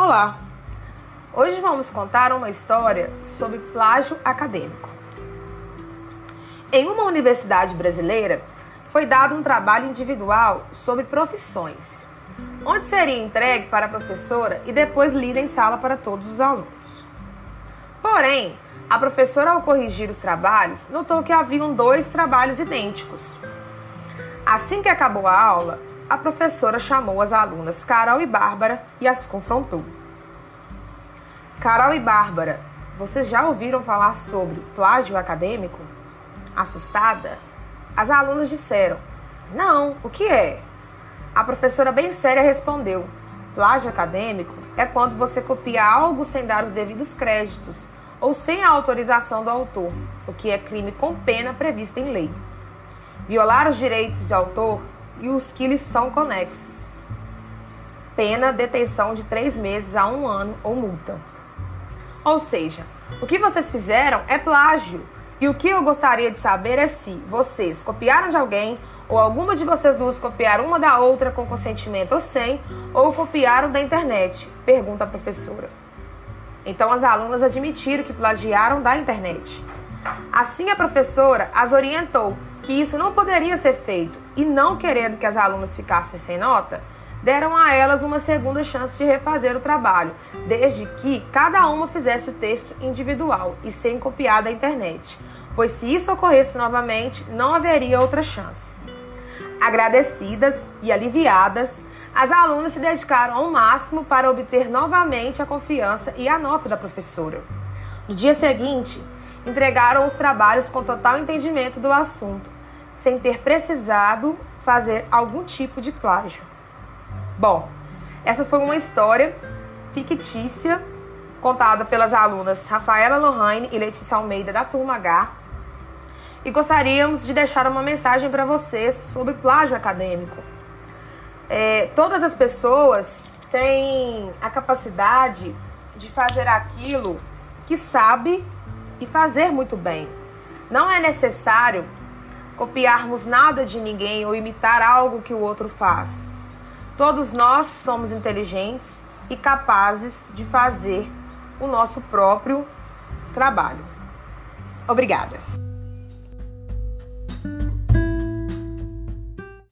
Olá! Hoje vamos contar uma história sobre plágio acadêmico. Em uma universidade brasileira, foi dado um trabalho individual sobre profissões, onde seria entregue para a professora e depois lido em sala para todos os alunos. Porém, a professora, ao corrigir os trabalhos, notou que haviam dois trabalhos idênticos. Assim que acabou a aula, a professora chamou as alunas Carol e Bárbara e as confrontou. Carol e Bárbara, vocês já ouviram falar sobre plágio acadêmico? Assustada, as alunas disseram: Não, o que é? A professora, bem séria, respondeu: Plágio acadêmico é quando você copia algo sem dar os devidos créditos ou sem a autorização do autor, o que é crime com pena prevista em lei. Violar os direitos de autor e os que lhes são conexos. Pena detenção de três meses a um ano ou multa. Ou seja, o que vocês fizeram é plágio. E o que eu gostaria de saber é se vocês copiaram de alguém ou alguma de vocês duas copiaram uma da outra com consentimento ou sem, ou copiaram da internet? Pergunta a professora. Então as alunas admitiram que plagiaram da internet. Assim a professora as orientou que isso não poderia ser feito e não querendo que as alunas ficassem sem nota, deram a elas uma segunda chance de refazer o trabalho, desde que cada uma fizesse o texto individual e sem copiar da internet, pois se isso ocorresse novamente, não haveria outra chance. Agradecidas e aliviadas, as alunas se dedicaram ao máximo para obter novamente a confiança e a nota da professora. No dia seguinte, entregaram os trabalhos com total entendimento do assunto, sem ter precisado fazer algum tipo de plágio. Bom, essa foi uma história fictícia contada pelas alunas Rafaela Lohane e Letícia Almeida da turma H. E gostaríamos de deixar uma mensagem para vocês sobre plágio acadêmico. É, todas as pessoas têm a capacidade de fazer aquilo que sabe e fazer muito bem. Não é necessário copiarmos nada de ninguém ou imitar algo que o outro faz. Todos nós somos inteligentes e capazes de fazer o nosso próprio trabalho. Obrigada.